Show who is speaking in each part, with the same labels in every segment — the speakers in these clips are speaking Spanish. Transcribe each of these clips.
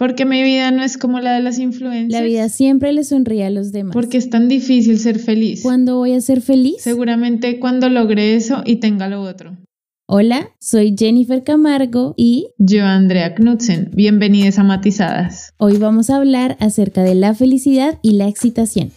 Speaker 1: Porque mi vida no es como la de las influencers.
Speaker 2: La vida siempre le sonríe a los demás.
Speaker 1: Porque es tan difícil ser feliz.
Speaker 2: ¿Cuándo voy a ser feliz?
Speaker 1: Seguramente cuando logre eso y tenga lo otro.
Speaker 2: Hola, soy Jennifer Camargo y
Speaker 1: yo Andrea Knudsen. Bienvenidos a Matizadas.
Speaker 2: Hoy vamos a hablar acerca de la felicidad y la excitación.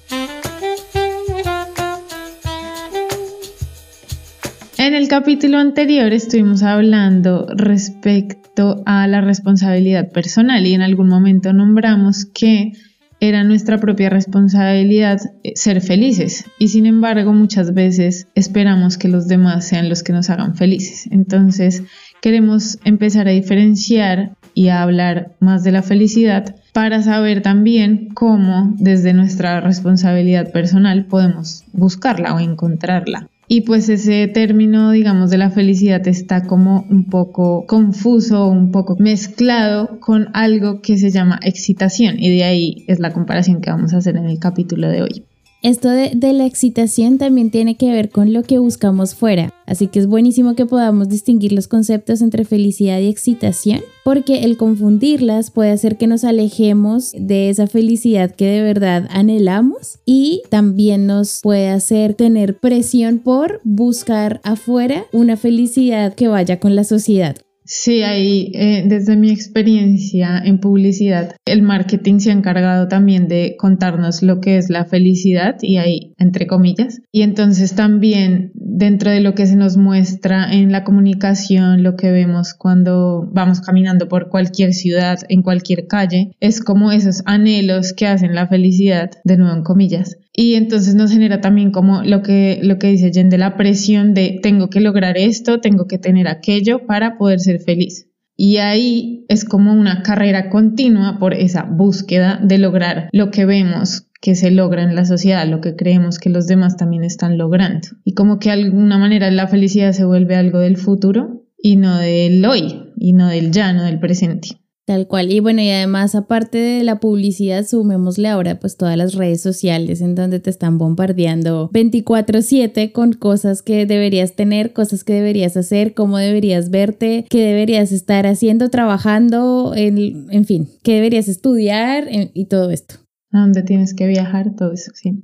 Speaker 1: En el capítulo anterior estuvimos hablando respecto a la responsabilidad personal y en algún momento nombramos que era nuestra propia responsabilidad eh, ser felices y sin embargo muchas veces esperamos que los demás sean los que nos hagan felices. Entonces queremos empezar a diferenciar y a hablar más de la felicidad para saber también cómo desde nuestra responsabilidad personal podemos buscarla o encontrarla. Y pues ese término, digamos, de la felicidad está como un poco confuso, un poco mezclado con algo que se llama excitación y de ahí es la comparación que vamos a hacer en el capítulo de hoy.
Speaker 2: Esto de, la excitación también tiene que ver con lo que buscamos fuera, así que es buenísimo que podamos distinguir los conceptos entre felicidad y excitación, porque el confundirlas puede hacer que nos alejemos de esa felicidad que de verdad anhelamos y también nos puede hacer tener presión por buscar afuera una felicidad que vaya con la sociedad.
Speaker 1: Sí, ahí eh, desde mi experiencia en publicidad, el marketing se ha encargado también de contarnos lo que es la felicidad y ahí entre comillas. Y entonces también dentro de lo que se nos muestra en la comunicación, lo que vemos cuando vamos caminando por cualquier ciudad, en cualquier calle, es como esos anhelos que hacen la felicidad, de nuevo en comillas. Y entonces nos genera también como lo que, lo que dice Jen de la presión de tengo que lograr esto, tengo que tener aquello para poder ser feliz. Y ahí es como una carrera continua por esa búsqueda de lograr lo que vemos que se logra en la sociedad, lo que creemos que los demás también están logrando. Y como que de alguna manera la felicidad se vuelve algo del futuro y no del hoy, y no del ya, no del presente.
Speaker 2: Tal cual. Y bueno, y además, aparte de la publicidad, sumémosle ahora pues todas las redes sociales en donde te están bombardeando 24/7 con cosas que deberías tener, cosas que deberías hacer, cómo deberías verte, qué deberías estar haciendo, trabajando, en, en fin, qué deberías estudiar y todo esto.
Speaker 1: A dónde tienes que viajar, todo eso, sí.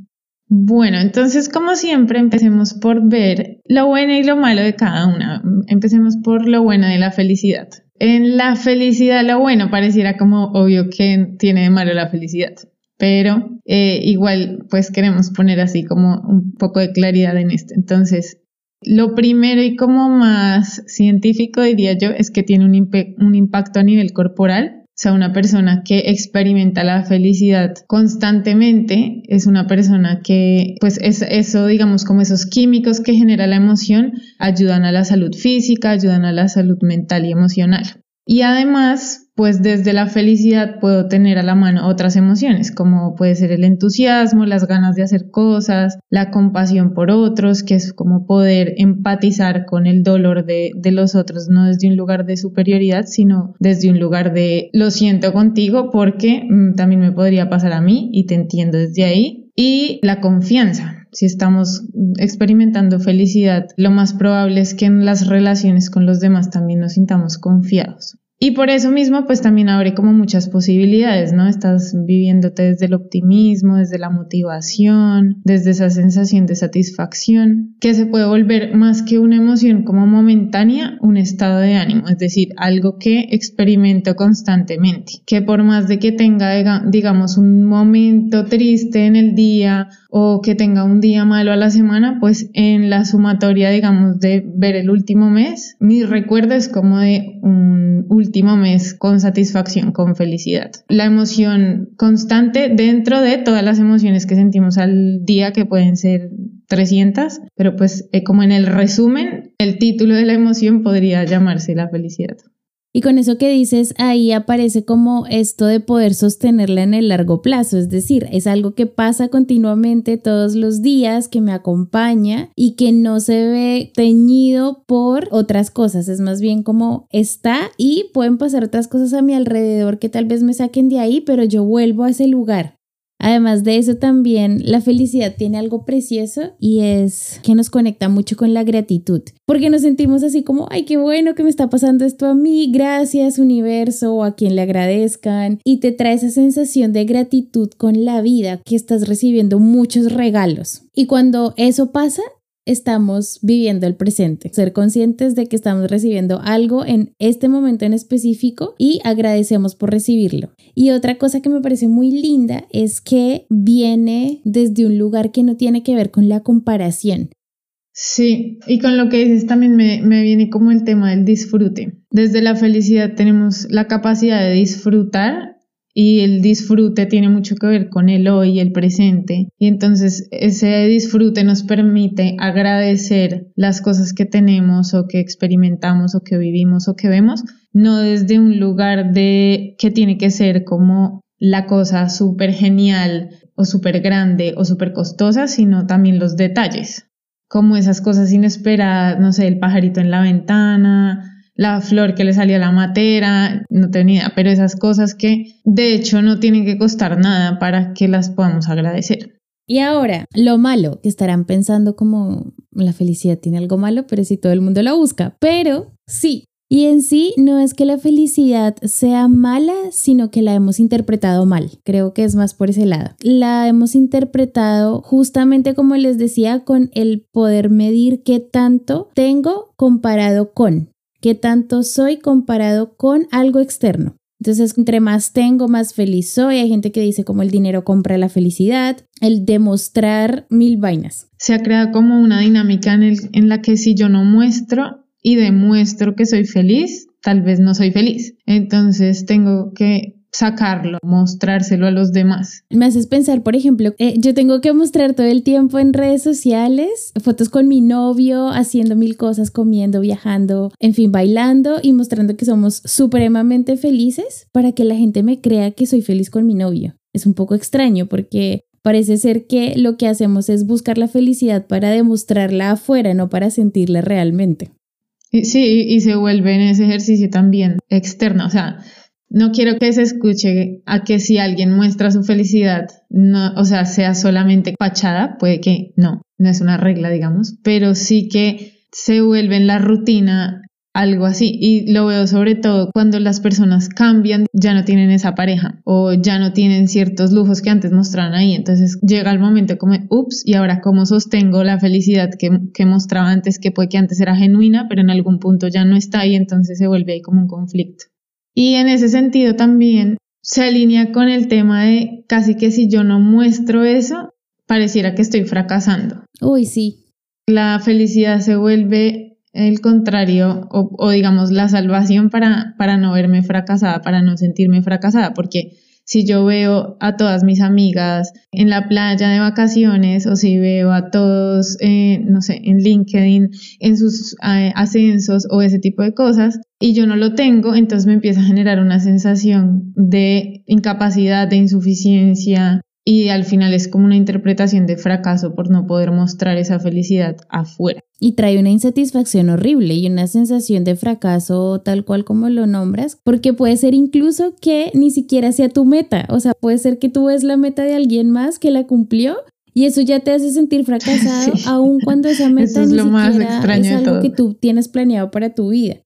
Speaker 1: Bueno, entonces como siempre empecemos por ver lo bueno y lo malo de cada una. Empecemos por lo bueno de la felicidad. En la felicidad, lo bueno pareciera como obvio que tiene de malo la felicidad, pero eh, igual pues queremos poner así como un poco de claridad en esto. Entonces, lo primero y como más científico diría yo es que tiene un, un impacto a nivel corporal sea, una persona que experimenta la felicidad constantemente es una persona que, pues es, eso, digamos, como esos químicos que genera la emoción, ayudan a la salud física, ayudan a la salud mental y emocional. Y además, pues desde la felicidad puedo tener a la mano otras emociones, como puede ser el entusiasmo, las ganas de hacer cosas, la compasión por otros, que es como poder empatizar con el dolor de, los otros, no desde un lugar de superioridad, sino desde un lugar de lo siento contigo porque mm, también me podría pasar a mí y te entiendo desde ahí. Y la confianza, si estamos experimentando felicidad, lo más probable es que en las relaciones con los demás también nos sintamos confiados. Y por eso mismo, pues también abre como muchas posibilidades, ¿no? Estás viviéndote desde el optimismo, desde la motivación, desde esa sensación de satisfacción, que se puede volver más que una emoción como momentánea, un estado de ánimo, es decir, algo que experimento constantemente, que por más de que tenga, digamos, un momento triste en el día o que tenga un día malo a la semana, pues en la sumatoria, digamos, de ver el último mes, mi recuerdo es como de un último mes con satisfacción, con felicidad. La emoción constante dentro de todas las emociones que sentimos al día, que pueden ser 300, pero pues eh, como en el resumen, el título de la emoción podría llamarse la felicidad.
Speaker 2: Y con eso que dices, ahí aparece como esto de poder sostenerla en el largo plazo, es decir, es algo que pasa continuamente todos los días, que me acompaña y que no se ve teñido por otras cosas, es más bien como está y pueden pasar otras cosas a mi alrededor que tal vez me saquen de ahí, pero yo vuelvo a ese lugar. Además de eso también la felicidad tiene algo precioso y es que nos conecta mucho con la gratitud, porque nos sentimos así como, ay, qué bueno que me está pasando esto a mí, gracias universo o a quien le agradezcan y te trae esa sensación de gratitud con la vida que estás recibiendo muchos regalos. Y cuando eso pasa, estamos viviendo el presente, ser conscientes de que estamos recibiendo algo en este momento en específico y agradecemos por recibirlo. Y otra cosa que me parece muy linda es que viene desde un lugar que no tiene que ver con la comparación.
Speaker 1: Sí, y con lo que dices también me, me viene como el tema del disfrute. Desde la felicidad tenemos la capacidad de disfrutar y el disfrute tiene mucho que ver con el hoy, el presente. Y entonces ese disfrute nos permite agradecer las cosas que tenemos o que experimentamos o que vivimos o que vemos, no desde un lugar de que tiene que ser como la cosa súper genial o súper grande o súper costosa, sino también los detalles, como esas cosas inesperadas, no sé, el pajarito en la ventana, la flor que le salía a la matera, no tenía, pero esas cosas que de hecho no tienen que costar nada para que las podamos agradecer.
Speaker 2: Y ahora, lo malo, que estarán pensando como la felicidad tiene algo malo, pero si todo el mundo la busca, pero sí. Y en sí no es que la felicidad sea mala, sino que la hemos interpretado mal. Creo que es más por ese lado. La hemos interpretado justamente como les decía, con el poder medir qué tanto tengo comparado con qué tanto soy comparado con algo externo. Entonces, entre más tengo, más feliz soy. Hay gente que dice como el dinero compra la felicidad, el demostrar mil vainas.
Speaker 1: Se ha creado como una dinámica en, en la que si yo no muestro y demuestro que soy feliz, tal vez no soy feliz. Entonces tengo que sacarlo, mostrárselo a los demás.
Speaker 2: Me haces pensar, por ejemplo, eh, yo tengo que mostrar todo el tiempo en redes sociales fotos con mi novio, haciendo mil cosas, comiendo, viajando, en fin, bailando y mostrando que somos supremamente felices para que la gente me crea que soy feliz con mi novio. Es un poco extraño porque parece ser que lo que hacemos es buscar la felicidad para demostrarla afuera, no para sentirla realmente.
Speaker 1: Sí, y se vuelve en ese ejercicio también externo, o sea, no quiero que se escuche a que si alguien muestra su felicidad, no, o sea, sea solamente fachada, puede que no, no es una regla, digamos, pero sí que se vuelve en la rutina algo así. Y lo veo sobre todo cuando las personas cambian, ya no tienen esa pareja o ya no tienen ciertos lujos que antes mostraban ahí. Entonces llega el momento como, ups, y ahora cómo sostengo la felicidad que, que mostraba antes, que puede que antes era genuina, pero en algún punto ya no está y entonces se vuelve ahí como un conflicto. Y en ese sentido también se alinea con el tema de casi que si yo no muestro eso, pareciera que estoy fracasando.
Speaker 2: Uy, sí.
Speaker 1: La felicidad se vuelve el contrario o, o digamos la salvación para, para no verme fracasada, para no sentirme fracasada, porque si yo veo a todas mis amigas en la playa de vacaciones o si veo a todos, eh, no sé, en LinkedIn, en sus eh, ascensos o ese tipo de cosas, y yo no lo tengo, entonces me empieza a generar una sensación de incapacidad, de insuficiencia, y al final es como una interpretación de fracaso por no poder mostrar esa felicidad afuera.
Speaker 2: Y trae una insatisfacción horrible y una sensación de fracaso tal cual como lo nombras, porque puede ser incluso que ni siquiera sea tu meta, o sea, puede ser que tú ves la meta de alguien más que la cumplió y eso ya te hace sentir fracasado, aun cuando esa meta es ni siquiera es algo que tú tienes planeado para tu vida.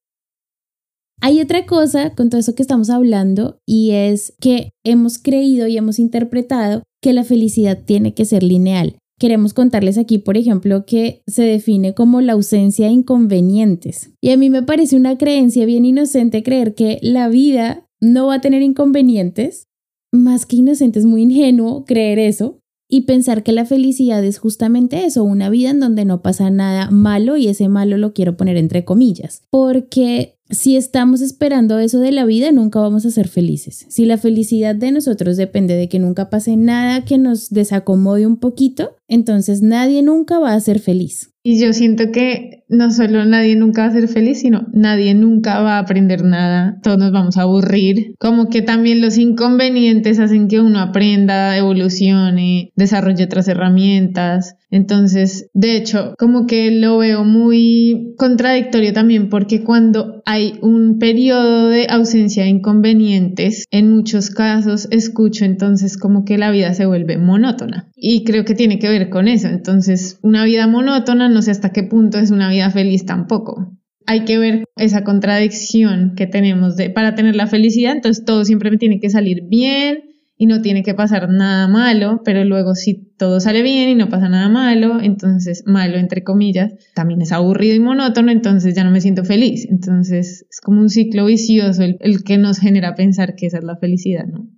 Speaker 2: Hay otra cosa con todo eso que estamos hablando y es que hemos creído y hemos interpretado que la felicidad tiene que ser lineal. Queremos contarles aquí, por ejemplo, que se define como la ausencia de inconvenientes. Y a mí me parece una creencia bien inocente creer que la vida no va a tener inconvenientes. Más que inocente, es muy ingenuo creer eso y pensar que la felicidad es justamente eso, una vida en donde no pasa nada malo y ese malo lo quiero poner entre comillas, porque si estamos esperando eso de la vida, nunca vamos a ser felices. Si la felicidad de nosotros depende de que nunca pase nada que nos desacomode un poquito, entonces nadie nunca va a ser feliz.
Speaker 1: Y yo siento que no solo nadie nunca va a ser feliz, sino nadie nunca va a aprender nada, todos nos vamos a aburrir. Como que también los inconvenientes hacen que uno aprenda, evolucione, desarrolle otras herramientas. Entonces, de hecho, como que lo veo muy contradictorio también porque cuando hay un periodo de ausencia de inconvenientes, en muchos casos escucho entonces como que la vida se vuelve monótona. Y creo que tiene que ver con eso. Entonces, una vida monótona no sé hasta qué punto es una vida feliz tampoco. Hay que ver esa contradicción que tenemos de para tener la felicidad, entonces todo siempre me tiene que salir bien, y no tiene que pasar nada malo, pero luego si todo sale bien y no pasa nada malo, entonces malo entre comillas, también es aburrido y monótono, entonces ya no me siento feliz. Entonces es como un ciclo vicioso el, el que nos genera pensar que esa es la felicidad, ¿no?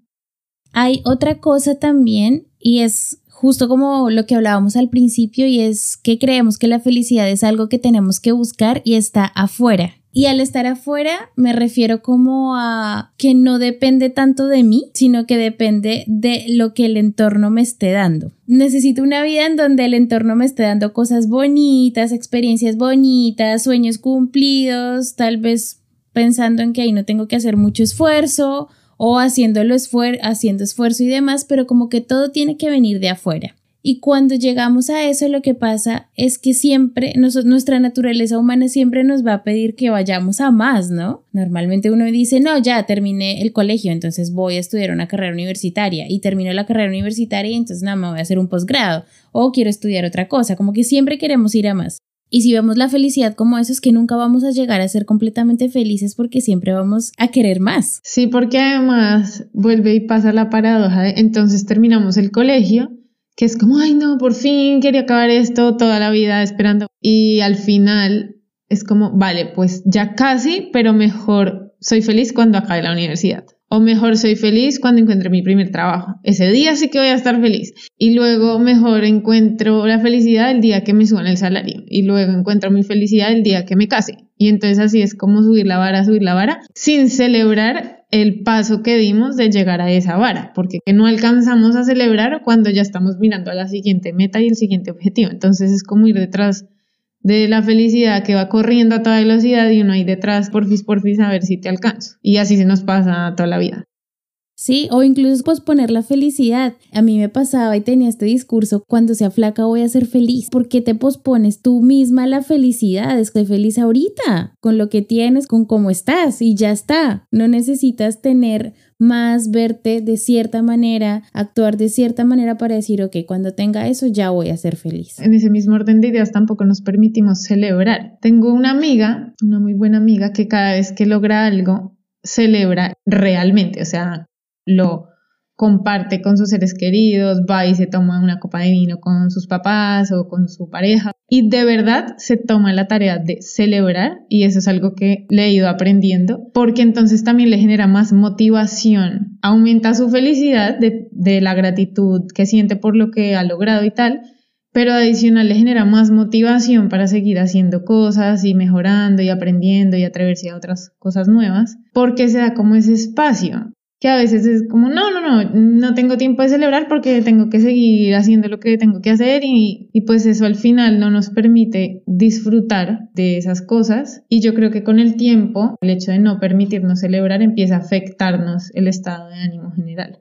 Speaker 2: Hay otra cosa también y es justo como lo que hablábamos al principio y es que creemos que la felicidad es algo que tenemos que buscar y está afuera y al estar afuera me refiero como a que no depende tanto de mí, sino que depende de lo que el entorno me esté dando. Necesito una vida en donde el entorno me esté dando cosas bonitas, experiencias bonitas, sueños cumplidos, tal vez pensando en que ahí no tengo que hacer mucho esfuerzo o haciéndolo haciendo esfuerzo y demás, pero como que todo tiene que venir de afuera. Y cuando llegamos a eso, lo que pasa es que siempre, nuestra naturaleza humana siempre nos va a pedir que vayamos a más, ¿no? Normalmente uno dice, no, ya terminé el colegio, entonces voy a estudiar una carrera universitaria y termino la carrera universitaria entonces nada, me voy a hacer un posgrado o quiero estudiar otra cosa, como que siempre queremos ir a más. Y si vemos la felicidad como eso, es que nunca vamos a llegar a ser completamente felices porque siempre vamos a querer más.
Speaker 1: Sí, porque además vuelve y pasa la paradoja de entonces terminamos el colegio que es como, ay no, por fin quería acabar esto toda la vida esperando. Y al final es como, vale, pues ya casi, pero mejor soy feliz cuando acabe la universidad. O mejor soy feliz cuando encuentre mi primer trabajo. Ese día sí que voy a estar feliz. Y luego mejor encuentro la felicidad el día que me suban el salario. Y luego encuentro mi felicidad el día que me case. Y entonces así es como subir la vara, subir la vara, sin celebrar el paso que dimos de llegar a esa vara, porque no alcanzamos a celebrar cuando ya estamos mirando a la siguiente meta y el siguiente objetivo. Entonces es como ir detrás de la felicidad que va corriendo a toda velocidad y uno ahí detrás, porfis, porfis, a ver si te alcanzo. Y así se nos pasa toda la vida.
Speaker 2: Sí, o incluso posponer la felicidad. A mí me pasaba y tenía este discurso, cuando sea flaca voy a ser feliz. ¿Por qué te pospones tú misma la felicidad? Estoy feliz ahorita, con lo que tienes, con cómo estás y ya está. No necesitas tener más, verte de cierta manera, actuar de cierta manera para decir, ok, cuando tenga eso ya voy a ser feliz.
Speaker 1: En ese mismo orden de ideas tampoco nos permitimos celebrar. Tengo una amiga, una muy buena amiga, que cada vez que logra algo, celebra realmente, o sea, lo comparte con sus seres queridos, va y se toma una copa de vino con sus papás o con su pareja. Y de verdad se toma la tarea de celebrar y eso es algo que le he ido aprendiendo porque entonces también le genera más motivación, aumenta su felicidad de, la gratitud que siente por lo que ha logrado y tal, pero adicional le genera más motivación para seguir haciendo cosas y mejorando y aprendiendo y atreverse a otras cosas nuevas, porque se da como ese espacio que a veces es como, no, no, no, no tengo tiempo de celebrar porque tengo que seguir haciendo lo que tengo que hacer y, y, pues eso al final no nos permite disfrutar de esas cosas y yo creo que con el tiempo el hecho de no permitirnos celebrar empieza a afectarnos el estado de ánimo general.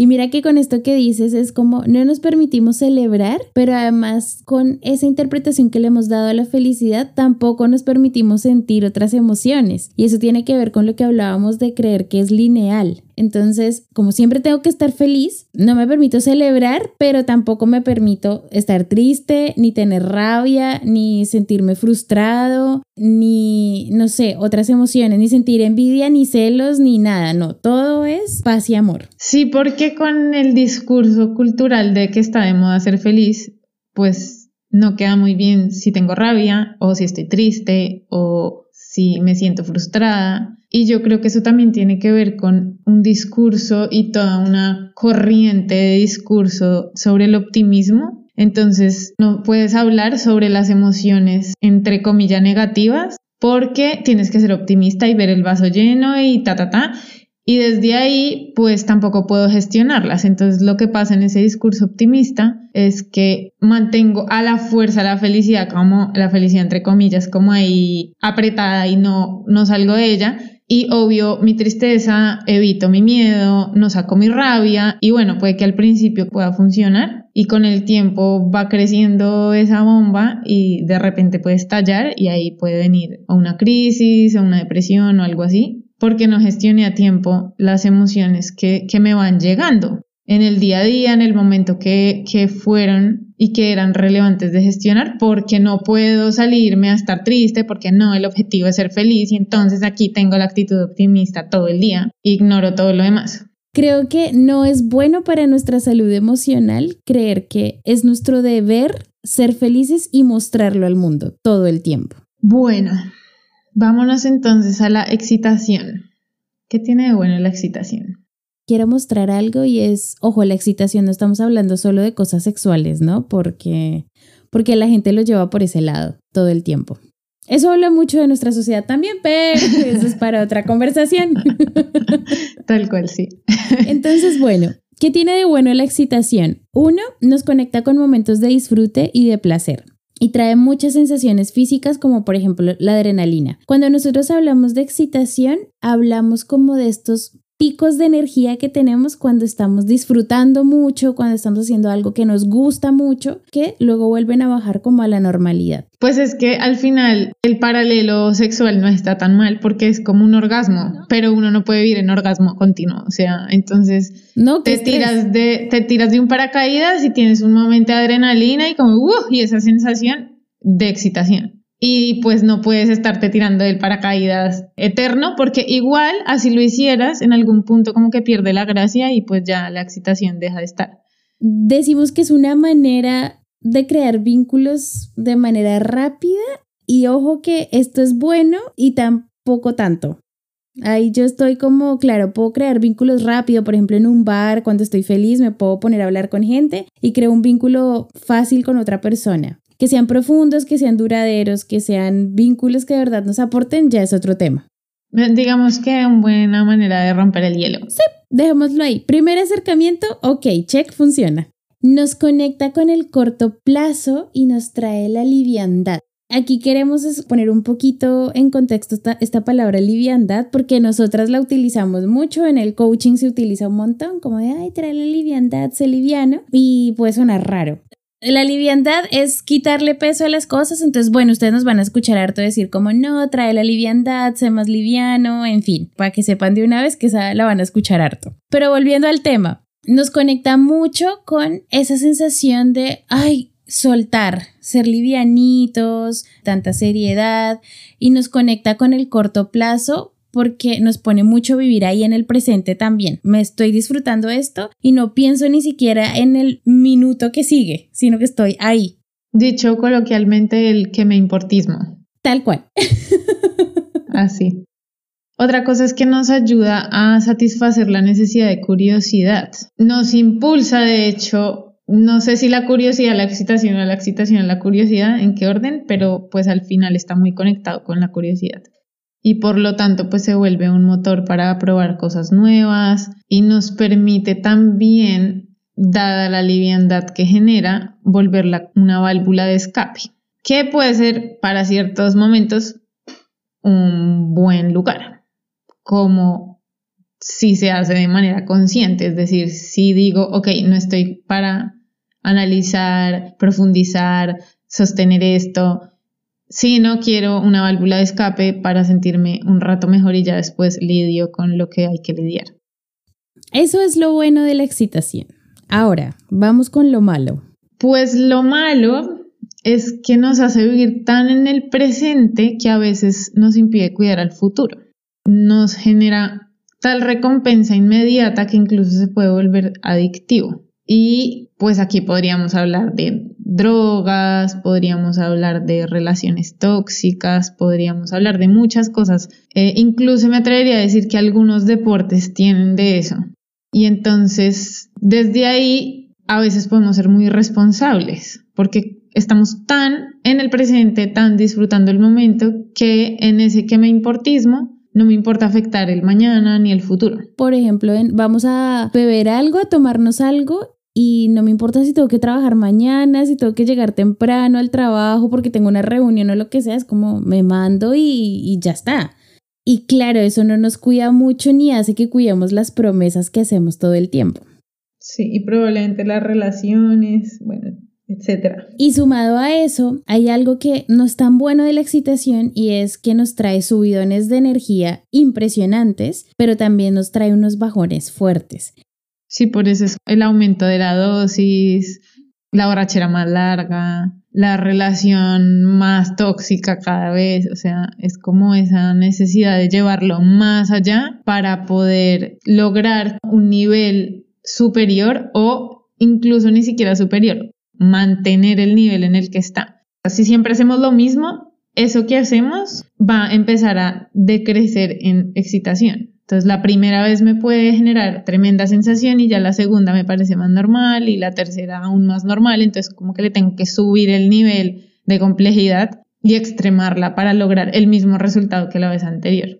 Speaker 2: Y mira que con esto que dices es como no nos permitimos celebrar, pero además con esa interpretación que le hemos dado a la felicidad tampoco nos permitimos sentir otras emociones. Y eso tiene que ver con lo que hablábamos de creer que es lineal. Entonces, como siempre tengo que estar feliz, no me permito celebrar, pero tampoco me permito estar triste, ni tener rabia, ni sentirme frustrado, ni, no sé, otras emociones, ni sentir envidia, ni celos, ni nada. No, todo es paz y amor.
Speaker 1: Sí, porque con el discurso cultural de que está de moda ser feliz, pues no queda muy bien si tengo rabia o si estoy triste o si me siento frustrada. Y yo creo que eso también tiene que ver con un discurso y toda una corriente de discurso sobre el optimismo. Entonces, no puedes hablar sobre las emociones, entre comillas, negativas, porque tienes que ser optimista y ver el vaso lleno y ta, ta, ta. y desde ahí pues tampoco puedo gestionarlas. Entonces lo que pasa en ese discurso optimista es que mantengo a la fuerza la felicidad como la felicidad entre comillas como ahí apretada y no no salgo de ella y obvio, mi tristeza, evito mi miedo, no saco mi rabia. Y bueno, puede que al principio pueda funcionar y con el tiempo va creciendo esa bomba y de repente puede estallar y ahí puede venir o una crisis o una depresión o algo así, porque no gestione a tiempo las emociones que, que me van llegando en el día a día, en el momento que, que fueron y que eran relevantes de gestionar, porque no puedo salirme a estar triste, porque no, el objetivo es ser feliz y entonces aquí tengo la actitud optimista todo el día, ignoro todo lo demás.
Speaker 2: Creo que no es bueno para nuestra salud emocional creer que es nuestro deber ser felices y mostrarlo al mundo todo el tiempo.
Speaker 1: Bueno, vámonos entonces a la excitación. ¿Qué tiene de bueno la excitación?
Speaker 2: Quiero mostrar algo y es, ojo, la excitación, no estamos hablando solo de cosas sexuales, ¿no? Porque, porque la gente lo lleva por ese lado todo el tiempo. Eso habla mucho de nuestra sociedad también, pero eso es para otra conversación.
Speaker 1: Tal cual, sí.
Speaker 2: Entonces, bueno, ¿qué tiene de bueno la excitación? Uno, nos conecta con momentos de disfrute y de placer y trae muchas sensaciones físicas como por ejemplo la adrenalina. Cuando nosotros hablamos de excitación, hablamos como de estos picos de energía que tenemos cuando estamos disfrutando mucho, cuando estamos haciendo algo que nos gusta mucho, que luego vuelven a bajar como a la normalidad.
Speaker 1: Pues es que al final el paralelo sexual no está tan mal porque es como un orgasmo, pero uno no puede vivir en orgasmo continuo, o sea, entonces no, te tiras de te tiras de un paracaídas y tienes un momento de adrenalina y como uh, y esa sensación de excitación y pues no puedes estarte tirando del paracaídas eterno porque igual así lo hicieras en algún punto como que pierde la gracia y pues ya la excitación deja de estar.
Speaker 2: Decimos que es una manera de crear vínculos de manera rápida y ojo que esto es bueno y tampoco tanto. Ahí yo estoy como, claro, puedo crear vínculos rápido, por ejemplo, en un bar, cuando estoy feliz, me puedo poner a hablar con gente y creo un vínculo fácil con otra persona que sean profundos, que sean duraderos, que sean vínculos que de verdad nos aporten, ya es otro tema.
Speaker 1: Digamos que una buena manera de romper el hielo.
Speaker 2: Sí, dejémoslo ahí. Primer acercamiento, ok, check, funciona. Nos conecta con el corto plazo y nos trae la liviandad. Aquí queremos poner un poquito en contexto esta, esta, palabra liviandad porque nosotras la utilizamos mucho, en el coaching se utiliza un montón, como de, ay, trae la liviandad, sé liviano, y puede sonar raro. La liviandad es quitarle peso a las cosas, entonces bueno, ustedes nos van a escuchar harto decir como no, trae la liviandad, sé más liviano, en fin, para que sepan de una vez que esa la van a escuchar harto. Pero volviendo al tema, nos conecta mucho con esa sensación de, ay, soltar, ser livianitos, tanta seriedad, y nos conecta con el corto plazo porque nos pone mucho vivir ahí en el presente también. Me estoy disfrutando esto y no pienso ni siquiera en el minuto que sigue, sino que estoy ahí.
Speaker 1: Dicho coloquialmente, el que me importismo.
Speaker 2: Tal cual.
Speaker 1: Así. Otra cosa es que nos ayuda a satisfacer la necesidad de curiosidad. Nos impulsa, de hecho, no sé si la curiosidad, la excitación o la excitación la curiosidad, en qué orden, pero pues al final está muy conectado con la curiosidad y por lo tanto pues se vuelve un motor para probar cosas nuevas y nos permite también, dada la liviandad que genera, volverla una válvula de escape, que puede ser para ciertos momentos un buen lugar, como si se hace de manera consciente, es decir, si digo, ok, no estoy para analizar, profundizar, sostener esto, Sí, no quiero una válvula de escape para sentirme un rato mejor y ya después lidio con lo que hay que lidiar.
Speaker 2: Eso es lo bueno de la excitación. Ahora, vamos con lo malo.
Speaker 1: Pues lo malo es que nos hace vivir tan en el presente que a veces nos impide cuidar al futuro. Nos genera tal recompensa inmediata que incluso se puede volver adictivo. Y pues aquí podríamos hablar de drogas, podríamos hablar de relaciones tóxicas, podríamos hablar de muchas cosas. Eh, incluso me atrevería a decir que algunos deportes tienen de eso. Y entonces, desde ahí, a veces podemos ser muy responsables, porque estamos tan en el presente, tan disfrutando el momento, que en ese que me importismo no me importa afectar el mañana ni el futuro.
Speaker 2: Por ejemplo, vamos a beber algo, a tomarnos algo y no me importa si tengo que trabajar mañana, si tengo que llegar temprano al trabajo porque tengo una reunión o lo que sea, es como me mando y, y ya está. Y claro, eso no nos cuida mucho ni hace que cuidemos las promesas que hacemos todo el tiempo.
Speaker 1: Sí, y probablemente las relaciones, bueno, etcétera.
Speaker 2: Y sumado a eso, hay algo que no es tan bueno de la excitación y es que nos trae subidones de energía impresionantes, pero también nos trae unos bajones fuertes.
Speaker 1: Sí, por eso es el aumento de la dosis, la borrachera más larga, la relación más tóxica cada vez, o sea, es como esa necesidad de llevarlo más allá para poder lograr un nivel superior o incluso ni siquiera superior, mantener el nivel en el que está. Si siempre hacemos lo mismo, eso que hacemos va a empezar a decrecer en excitación. Entonces la primera vez me puede generar tremenda sensación y ya la segunda me parece más normal y la tercera aún más normal. Entonces como que le tengo que subir el nivel de complejidad y extremarla para lograr el mismo resultado que la vez anterior.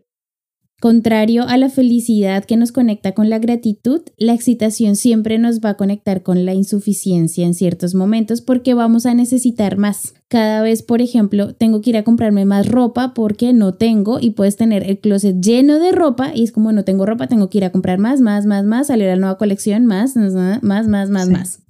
Speaker 2: Contrario a la felicidad que nos conecta con la gratitud, la excitación siempre nos va a conectar con la insuficiencia en ciertos momentos porque vamos a necesitar más. Cada vez, por ejemplo, tengo que ir a comprarme más ropa porque no tengo y puedes tener el closet lleno de ropa y es como no tengo ropa, tengo que ir a comprar más, más, más, más, salir a la nueva colección, más, más, más, más, más, más.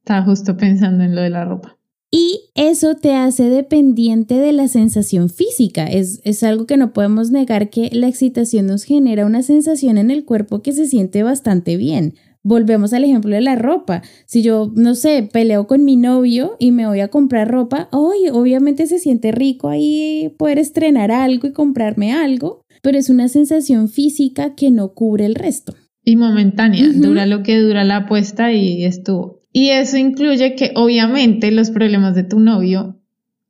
Speaker 1: Estaba justo pensando en lo de la ropa.
Speaker 2: Y eso te hace dependiente de la sensación física. Es, es, algo que no podemos negar que la excitación nos genera una sensación en el cuerpo que se siente bastante bien. Volvemos al ejemplo de la ropa. Si yo, no sé, peleo con mi novio y me voy a comprar ropa, hoy obviamente se siente rico ahí poder estrenar algo y comprarme algo, pero es una sensación física que no cubre el resto.
Speaker 1: Y momentánea, dura lo que dura la apuesta y estuvo. Y eso incluye que obviamente los problemas de tu novio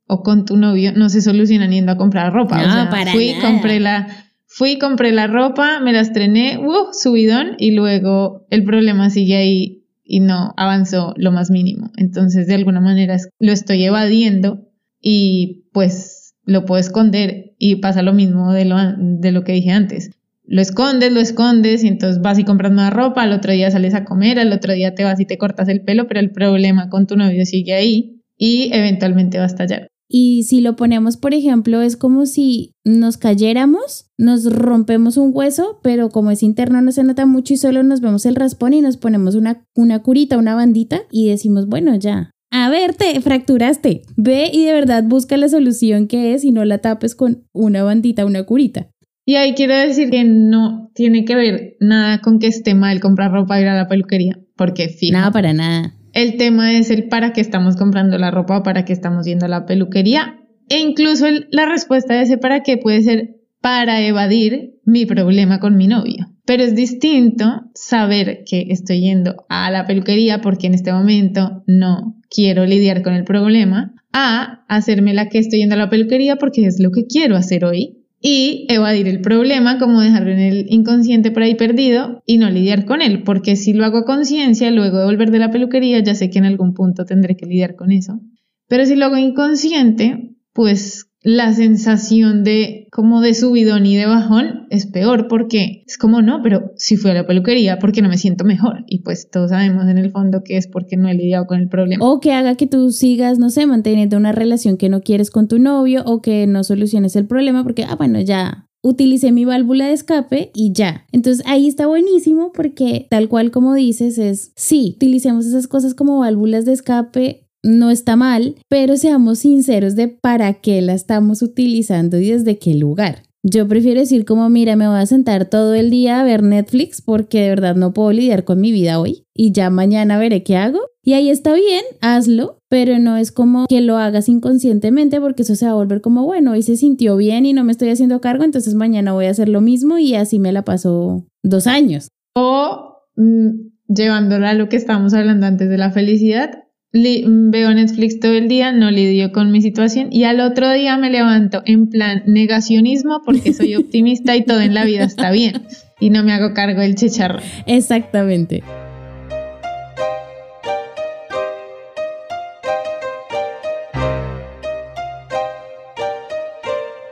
Speaker 1: o con tu novio no se solucionan yendo a comprar ropa.
Speaker 2: No,
Speaker 1: o sea,
Speaker 2: para
Speaker 1: fui,
Speaker 2: nada.
Speaker 1: compré la, fui, compré la ropa, me la estrené, uh, subidón, y luego el problema sigue ahí y no avanzó lo más mínimo. Entonces, de alguna manera lo estoy evadiendo y pues lo puedo esconder y pasa lo mismo de lo, de lo que dije antes lo escondes, lo escondes y entonces vas y compras más ropa, al otro día sales a comer, al otro día te vas y te cortas el pelo, pero el problema con tu novio sigue ahí y eventualmente va a estallar.
Speaker 2: Y si lo ponemos, por ejemplo, es como si nos cayéramos, nos rompemos un hueso, pero como es interno no se nota mucho y solo nos vemos el raspón y nos ponemos una, una curita, una bandita y decimos, bueno, ya. A ver, te fracturaste. Ve y de verdad busca la solución que es y no la tapes con una bandita, una curita.
Speaker 1: Y ahí quiero decir que no tiene que ver nada con que esté mal comprar ropa e ir a la peluquería, porque fijo.
Speaker 2: Nada para nada.
Speaker 1: El tema es el para qué estamos comprando la ropa o para qué estamos yendo a la peluquería. E incluso el, la respuesta de ese para qué puede ser para evadir mi problema con mi novio. Pero es distinto saber que estoy yendo a la peluquería porque en este momento no quiero lidiar con el problema, a hacerme la que estoy yendo a la peluquería porque es lo que quiero hacer hoy y evadir el problema, como dejarlo en el inconsciente por ahí perdido y no lidiar con él, porque si lo hago a conciencia, luego de volver de la peluquería, ya sé que en algún punto tendré que lidiar con eso. Pero si lo hago inconsciente, pues la sensación de como de subidón y de bajón es peor porque es como no, pero si fui a la peluquería porque no me siento mejor y pues todos sabemos en el fondo que es porque no he lidiado con el problema.
Speaker 2: O que haga que tú sigas, no sé, manteniendo una relación que no quieres con tu novio o que no soluciones el problema porque, ah, bueno, ya utilicé mi válvula de escape y ya. Entonces ahí está buenísimo porque tal cual como dices es, sí, utilicemos esas cosas como válvulas de escape no está mal, pero seamos sinceros de para qué la estamos utilizando y desde qué lugar. Yo prefiero decir como, mira, me voy a sentar todo el día a ver Netflix porque de verdad no puedo lidiar con mi vida hoy y ya mañana veré qué hago. Y ahí está bien, hazlo, pero no es como que lo hagas inconscientemente porque eso se va a volver como, bueno, hoy se sintió bien y no me estoy haciendo cargo, entonces mañana voy a hacer lo mismo y así me la paso dos años.
Speaker 1: O mmm, llevándola a lo que estábamos hablando antes de la felicidad, veo Netflix todo el día, no lidio con mi situación y al otro día me levanto en plan negacionismo porque soy optimista y todo en la vida está bien y no me hago cargo del chicharro.
Speaker 2: Exactamente.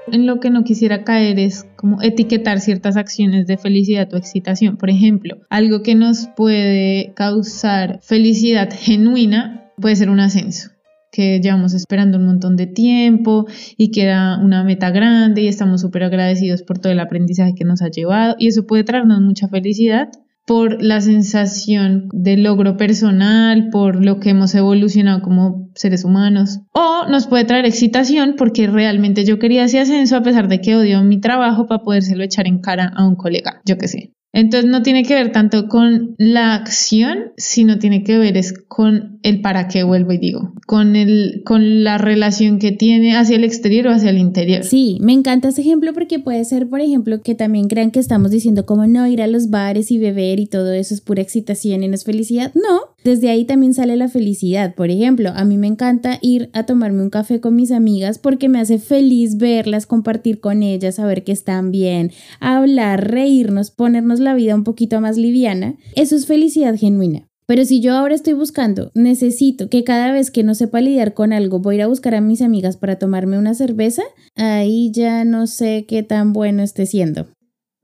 Speaker 1: en lo que no quisiera caer es como etiquetar ciertas acciones de felicidad o excitación. Por ejemplo, algo que nos puede causar felicidad genuina puede ser un ascenso que llevamos esperando un montón de tiempo y que era una meta grande y estamos súper agradecidos por todo el aprendizaje que nos ha llevado y eso puede traernos mucha felicidad por la sensación de logro personal, por lo que hemos evolucionado como seres humanos. O nos puede traer excitación porque realmente yo quería ese ascenso a pesar de que odio mi trabajo para podérselo echar en cara a un colega, yo qué sé. Entonces no tiene que ver tanto con la acción, sino tiene que ver es con el para qué vuelvo y digo, con el con la relación que tiene hacia el exterior o hacia el interior.
Speaker 2: Sí, me encanta ese ejemplo porque puede ser, por ejemplo, que también crean que estamos diciendo cómo no ir a los bares y beber y todo eso es pura excitación y no es felicidad. No, desde ahí también sale la felicidad. Por ejemplo, a mí me encanta ir a tomarme un café con mis amigas porque me hace feliz verlas, compartir con ellas, saber que están bien, hablar, reírnos, ponernos la vida un poquito más liviana. Eso es felicidad genuina. Pero si yo ahora estoy buscando, necesito que cada vez que no sepa lidiar con algo, voy a ir a buscar a mis amigas para tomarme una cerveza, ahí ya no sé qué tan bueno esté siendo.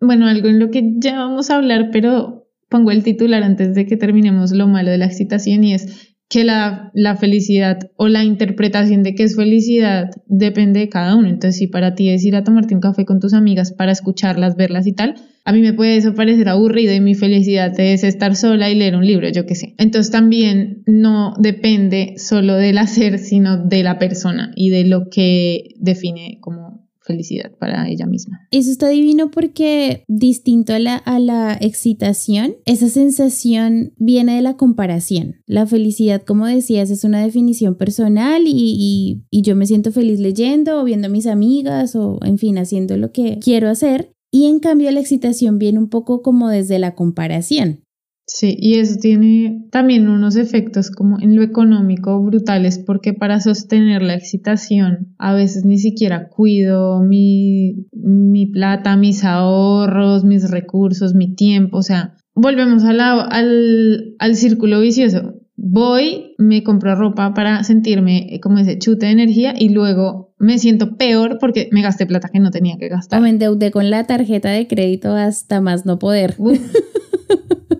Speaker 1: Bueno, algo en lo que ya vamos a hablar, pero pongo el titular antes de que terminemos lo malo de la excitación y es que la, la, felicidad o la interpretación de qué es felicidad depende de cada uno. Entonces, si para ti es ir a tomarte un café con tus amigas para escucharlas, verlas y tal, a mí me puede eso parecer aburrido y mi felicidad es estar sola y leer un libro, yo qué sé. Entonces, también no depende solo del hacer, sino de la persona y de lo que define como felicidad para ella misma.
Speaker 2: Eso está divino porque distinto a la, a la excitación, esa sensación viene de la comparación. La felicidad, como decías, es una definición personal y, y yo me siento feliz leyendo o viendo a mis amigas o, en fin, haciendo lo que quiero hacer. Y en cambio la excitación viene un poco como desde la comparación.
Speaker 1: Sí, y eso tiene también unos efectos como en lo económico brutales, porque para sostener la excitación a veces ni siquiera cuido mi, mi plata, mis ahorros, mis recursos, mi tiempo, o sea, volvemos al, al círculo vicioso. Voy, me compro ropa para sentirme como ese chute de energía y luego me siento peor porque me gasté plata que no tenía que gastar.
Speaker 2: O me endeudé con la tarjeta de crédito hasta más no poder.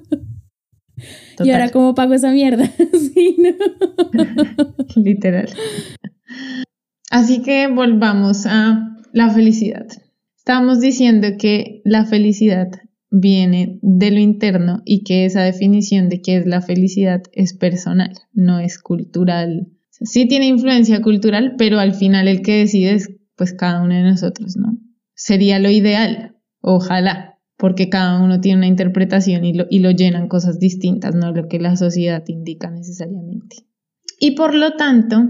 Speaker 2: Y ahora, ¿cómo pago esa mierda? sí,
Speaker 1: ¿no? Literal. Así que volvamos a la felicidad. Estamos diciendo que la felicidad viene de lo interno y que esa definición de qué es la felicidad es personal, no es cultural. sí tiene influencia cultural, pero al final el que decide es pues cada uno de nosotros, ¿no? Sería lo ideal, ojalá, porque cada uno tiene una interpretación y lo, llenan cosas distintas, no lo que la sociedad indica necesariamente. Y por lo tanto,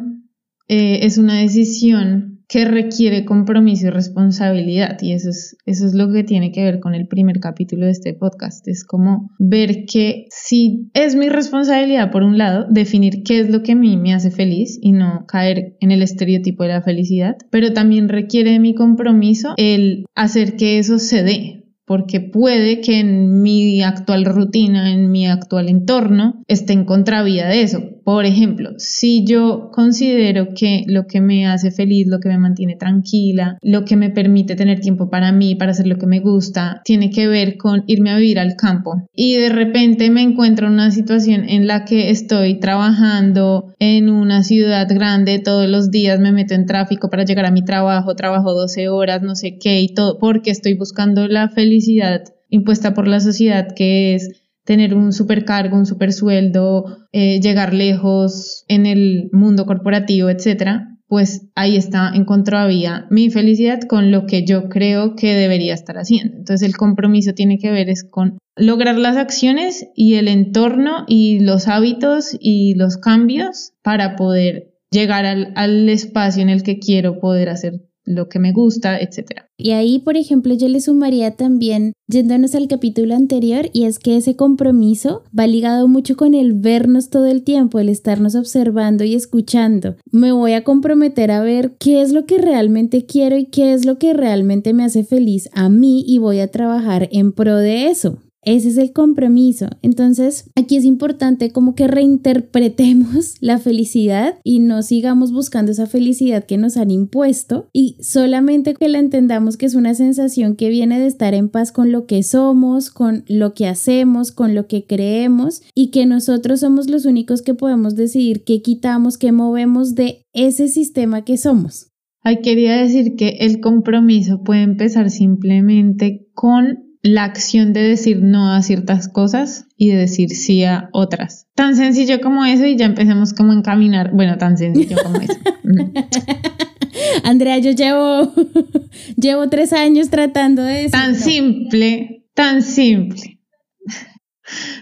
Speaker 1: eh, es una decisión que requiere compromiso y responsabilidad. Y eso es, eso es lo que tiene que ver con el primer capítulo de este podcast. Es como ver que si es mi responsabilidad, por un lado, definir qué es lo que a mí me hace feliz y no caer en el estereotipo de la felicidad, pero también requiere de mi compromiso el hacer que eso se dé porque puede que en mi actual rutina, en mi actual entorno, esté en contravía de eso. Por ejemplo, si yo considero que lo que me hace feliz, lo que me mantiene tranquila, lo que me permite tener tiempo para mí, para hacer lo que me gusta, tiene que ver con irme a vivir al campo. Y de repente me encuentro en una situación en la que estoy trabajando en una ciudad grande todos los días, me meto en tráfico para llegar a mi trabajo, trabajo 12 horas, no sé qué y todo, porque estoy buscando la felicidad impuesta por la sociedad que es tener un supercargo, un supersueldo, eh, llegar lejos en el mundo corporativo, etcétera, pues ahí está en contravía mi felicidad con lo que yo creo que debería estar haciendo. Entonces el compromiso tiene que ver es con lograr las acciones y el entorno y los hábitos y los cambios para poder llegar al, al espacio en el que quiero poder hacer lo que me gusta, etc.
Speaker 2: Y ahí, por ejemplo, yo le sumaría también, yéndonos al capítulo anterior, y es que ese compromiso va ligado mucho con el vernos todo el tiempo, el estarnos observando y escuchando. Me voy a comprometer a ver qué es lo que realmente quiero y qué es lo que realmente me hace feliz a mí y voy a trabajar en pro de eso. Ese es el compromiso. Entonces, aquí es importante como que reinterpretemos la felicidad y no sigamos buscando esa felicidad que nos han impuesto y solamente que la entendamos que es una sensación que viene de estar en paz con lo que somos, con lo que hacemos, con lo que creemos y que nosotros somos los únicos que podemos decidir qué quitamos, qué movemos de ese sistema que somos.
Speaker 1: Ay, quería decir que el compromiso puede empezar simplemente con la acción de decir no a ciertas cosas y de decir sí a otras. Tan sencillo como eso y ya empecemos como a encaminar. Bueno, tan sencillo como eso.
Speaker 2: Andrea, yo llevo, llevo tres años tratando de decir.
Speaker 1: Tan simple, tan simple.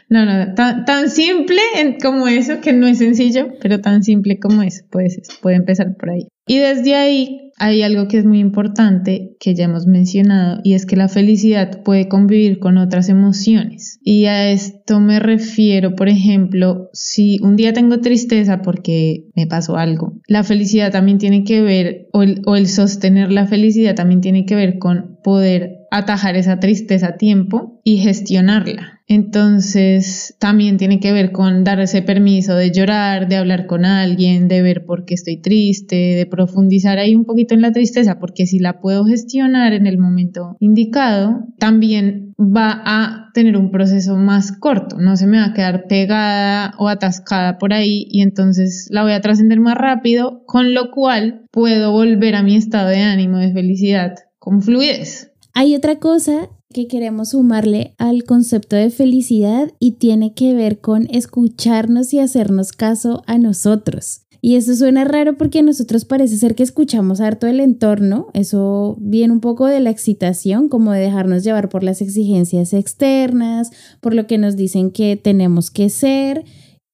Speaker 1: No, no, tan, simple como eso, que no es sencillo, pero tan simple como eso, pues puede empezar por ahí. Y desde ahí hay algo que es muy importante que ya hemos mencionado y es que la felicidad puede convivir con otras emociones. Y a esto me refiero, por ejemplo, si un día tengo tristeza porque me pasó algo, la felicidad también tiene que ver, o el, o el sostener la felicidad también tiene que ver con poder atajar esa tristeza a tiempo y gestionarla. Entonces, también tiene que ver con dar ese permiso de llorar, de hablar con alguien, de ver por qué estoy triste, de profundizar ahí un poquito en la tristeza, porque si la puedo gestionar en el momento indicado, también va a tener un proceso más corto, no se me va a quedar pegada o atascada por ahí y entonces la voy a trascender más rápido, con lo cual puedo volver a mi estado de ánimo, de felicidad, con fluidez.
Speaker 2: Hay otra cosa que queremos sumarle al concepto de felicidad y tiene que ver con escucharnos y hacernos caso a nosotros. Y eso suena raro porque a nosotros parece ser que escuchamos harto el entorno, eso viene un poco de la excitación, como de dejarnos llevar por las exigencias externas, por lo que nos dicen que tenemos que ser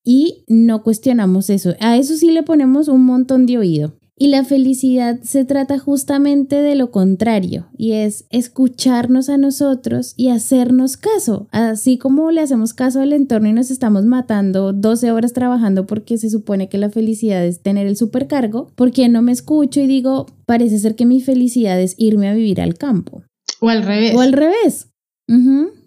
Speaker 2: y no cuestionamos eso. A eso sí le ponemos un montón de oído. Y la felicidad se trata justamente de lo contrario, y es escucharnos a nosotros y hacernos caso, así como le hacemos caso al entorno y nos estamos matando 12 horas trabajando porque se supone que la felicidad es tener el supercargo, porque no me escucho y digo, parece ser que mi felicidad es irme a vivir al campo.
Speaker 1: O al revés.
Speaker 2: O al revés.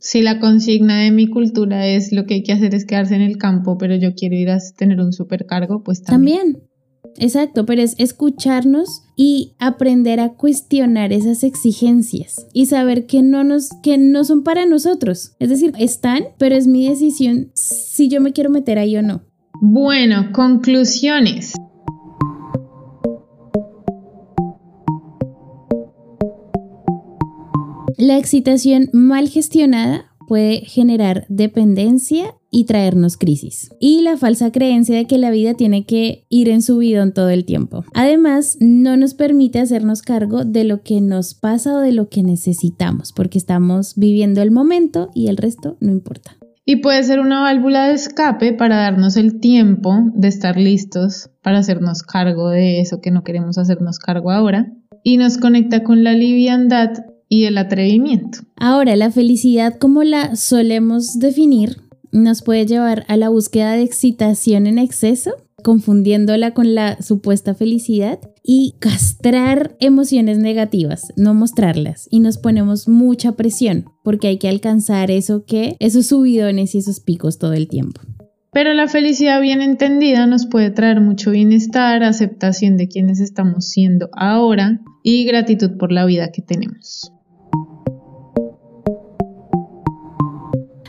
Speaker 1: Si la consigna de mi cultura es lo que hay que hacer es quedarse en el campo, pero yo quiero ir a tener un supercargo, pues también.
Speaker 2: También. Exacto, pero es escucharnos y aprender a cuestionar esas exigencias y saber que no nos que no son para nosotros. Es decir, están, pero es mi decisión si yo me quiero meter ahí o no.
Speaker 1: Bueno, conclusiones.
Speaker 2: La excitación mal gestionada puede generar dependencia y traernos crisis. Y la falsa creencia de que la vida tiene que ir en su en todo el tiempo. Además, no nos permite hacernos cargo de lo que nos pasa o de lo que necesitamos, porque estamos viviendo el momento y el resto no importa.
Speaker 1: Y puede ser una válvula de escape para darnos el tiempo de estar listos para hacernos cargo de eso que no queremos hacernos cargo ahora. Y nos conecta con la liviandad y el atrevimiento.
Speaker 2: Ahora, la felicidad como la solemos definir nos puede llevar a la búsqueda de excitación en exceso, confundiéndola con la supuesta felicidad y castrar emociones negativas, no mostrarlas y nos ponemos mucha presión porque hay que alcanzar eso que esos subidones y esos picos todo el tiempo.
Speaker 1: Pero la felicidad bien entendida nos puede traer mucho bienestar, aceptación de quienes estamos siendo ahora y gratitud por la vida que tenemos.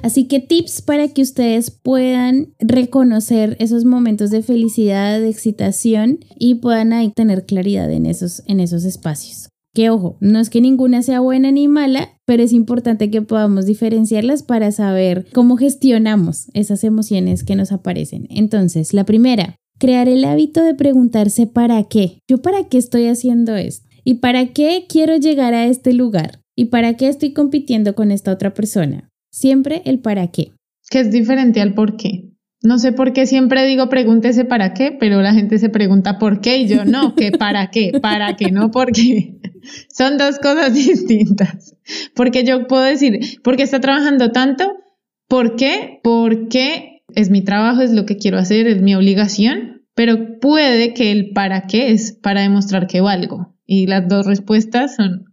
Speaker 2: Así que tips para que ustedes puedan reconocer esos momentos de felicidad, de excitación y puedan ahí tener claridad en esos, en esos espacios. Que ojo, no es que ninguna sea buena ni mala, pero es importante que podamos diferenciarlas para saber cómo gestionamos esas emociones que nos aparecen. Entonces, la primera, crear el hábito de preguntarse para qué. ¿Yo para qué estoy haciendo esto? ¿Y para qué quiero llegar a este lugar? ¿Y para qué estoy compitiendo con esta otra persona? Siempre el para qué.
Speaker 1: Que es diferente al por qué. No sé por qué siempre digo pregúntese para qué, pero la gente se pregunta por qué y yo no, que para qué, para qué, no por qué. Son dos cosas distintas. Porque yo puedo decir, ¿por qué está trabajando tanto? ¿Por qué? Porque es mi trabajo, es lo que quiero hacer, es mi obligación, pero puede que el para qué es para demostrar que valgo. Y las dos respuestas son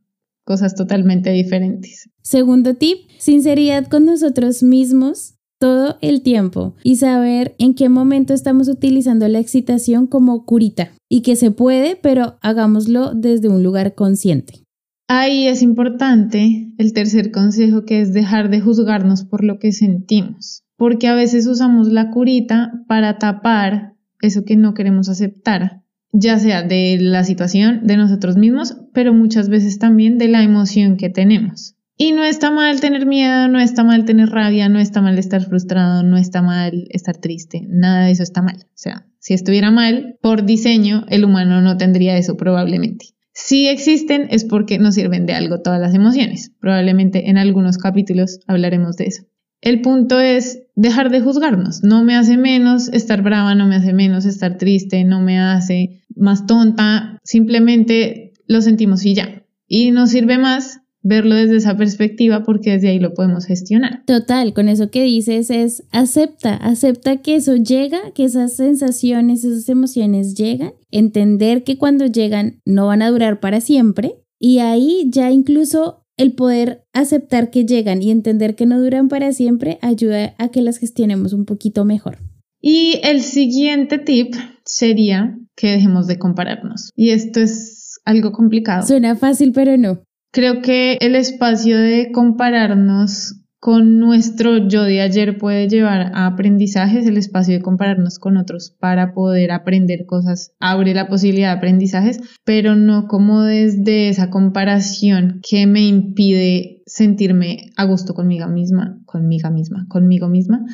Speaker 1: cosas totalmente diferentes.
Speaker 2: Segundo tip, sinceridad con nosotros mismos todo el tiempo y saber en qué momento estamos utilizando la excitación como curita y que se puede, pero hagámoslo desde un lugar consciente.
Speaker 1: Ahí es importante el tercer consejo que es dejar de juzgarnos por lo que sentimos, porque a veces usamos la curita para tapar eso que no queremos aceptar, ya sea de la situación, de nosotros mismos, pero muchas veces también de la emoción que tenemos. Y no está mal tener miedo, no está mal tener rabia, no está mal estar frustrado, no está mal estar triste, nada de eso está mal. O sea, si estuviera mal, por diseño, el humano no tendría eso probablemente. Si existen es porque nos sirven de algo todas las emociones. Probablemente en algunos capítulos hablaremos de eso. El punto es dejar de juzgarnos. No me hace menos estar brava, no me hace menos estar triste, no me hace más tonta. Simplemente lo sentimos y ya. Y nos sirve más verlo desde esa perspectiva porque desde ahí lo podemos gestionar.
Speaker 2: Total, con eso que dices es acepta, acepta que eso llega, que esas sensaciones, esas emociones llegan, entender que cuando llegan no van a durar para siempre y ahí ya incluso el poder aceptar que llegan y entender que no duran para siempre ayuda a que las gestionemos un poquito mejor.
Speaker 1: Y el siguiente tip sería que dejemos de compararnos. Y esto es algo complicado.
Speaker 2: Suena fácil, pero no.
Speaker 1: Creo que el espacio de compararnos con nuestro yo de ayer puede llevar a aprendizajes, el espacio de compararnos con otros para poder aprender cosas abre la posibilidad de aprendizajes, pero no como desde esa comparación que me impide sentirme a gusto conmigo misma, conmigo misma, conmigo misma,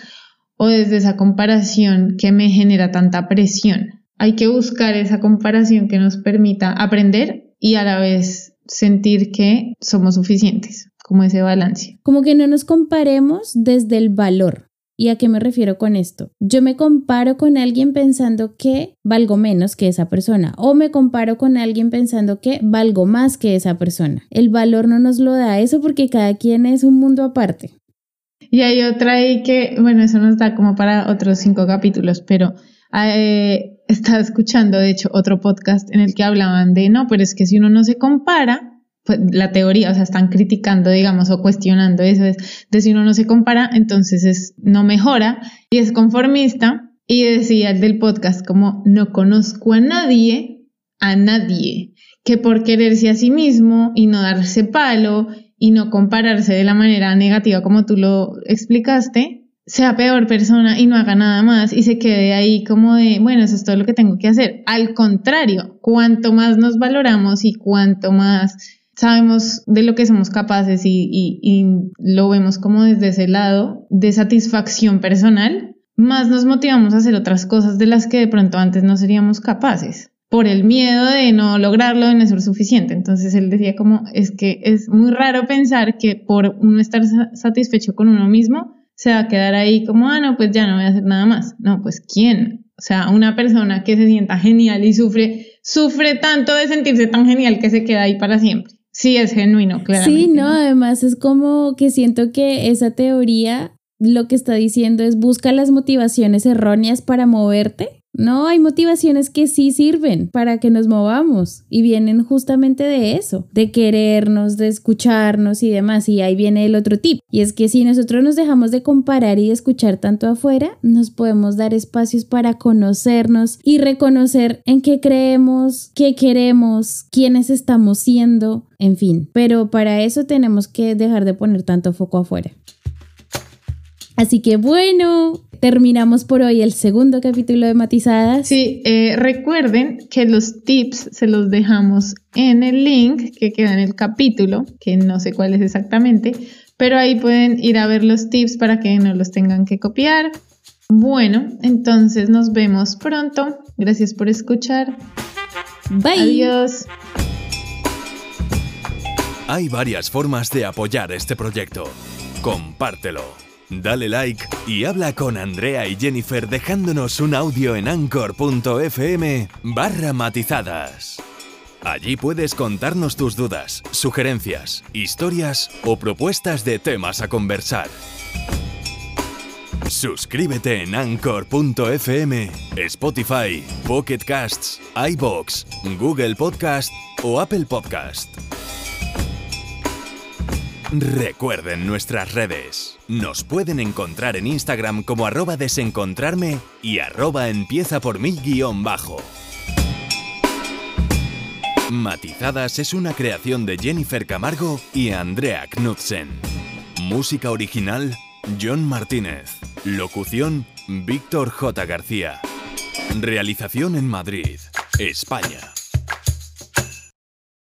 Speaker 1: o desde esa comparación que me genera tanta presión. Hay que buscar esa comparación que nos permita aprender y a la vez sentir que somos suficientes, como ese balance.
Speaker 2: Como que no nos comparemos desde el valor. ¿Y a qué me refiero con esto? Yo me comparo con alguien pensando que valgo menos que esa persona o me comparo con alguien pensando que valgo más que esa persona. El valor no nos lo da eso porque cada quien es un mundo aparte.
Speaker 1: Y hay otra ahí que, bueno, eso nos da como para otros cinco capítulos, pero eh, estaba escuchando, de hecho, otro podcast en el que hablaban de, no, pero es que si uno no se compara, pues la teoría, o sea, están criticando, digamos, o cuestionando eso, es de si uno no se compara, entonces es, no mejora y es conformista. Y decía el del podcast como, no conozco a nadie, a nadie, que por quererse a sí mismo y no darse palo y no compararse de la manera negativa como tú lo explicaste, sea peor persona y no haga nada más y se quede ahí como de, bueno, eso es todo lo que tengo que hacer. Al contrario, cuanto más nos valoramos y cuanto más sabemos de lo que somos capaces y, lo vemos como desde ese lado de satisfacción personal, más nos motivamos a hacer otras cosas de las que de pronto antes no seríamos capaces por el miedo de no lograrlo, de no ser suficiente. Entonces él decía como, es que es muy raro pensar que por uno estar satisfecho con uno mismo, se va a quedar ahí como, ah, no, pues ya no voy a hacer nada más. No, pues ¿quién? O sea, una persona que se sienta genial y sufre, sufre tanto de sentirse tan genial que se queda ahí para siempre. Sí, es genuino, claro.
Speaker 2: Sí, no, además es como que siento que esa teoría lo que está diciendo es busca las motivaciones erróneas para moverte no, hay motivaciones que sí sirven para que nos movamos y vienen justamente de eso, de querernos, de escucharnos y demás. Y ahí viene el otro tip. Y es que si nosotros nos dejamos de comparar y de escuchar tanto afuera, nos podemos dar espacios para conocernos y reconocer en qué creemos, qué queremos, quiénes estamos siendo, en fin. Pero para eso tenemos que dejar de poner tanto foco afuera. Así que bueno, terminamos por hoy el segundo capítulo de Matizadas.
Speaker 1: Sí, eh, recuerden que los tips se los dejamos en el link que queda en el capítulo, que no sé cuál es exactamente, pero ahí pueden ir a ver los tips para que no los tengan que copiar. Bueno, entonces nos vemos pronto. Gracias por escuchar.
Speaker 2: Bye.
Speaker 1: Adiós.
Speaker 3: Hay varias formas de apoyar este proyecto. Compártelo Dale like y habla con Andrea y Jennifer dejándonos un audio en anchor.fm barra matizadas. Allí puedes contarnos tus dudas, sugerencias, historias o propuestas de temas a conversar. Suscríbete en anchor.fm, Spotify, Pocket Casts, iBox, Google Podcast o Apple Podcast. Recuerden nuestras redes. Nos pueden encontrar en Instagram como arroba desencontrarme y arroba empieza por mí guion bajo. Matizadas es una creación de Jennifer Camargo y Andrea Knudsen. Música original, John Martínez. Locución, Víctor J. García. Realización en Madrid, España.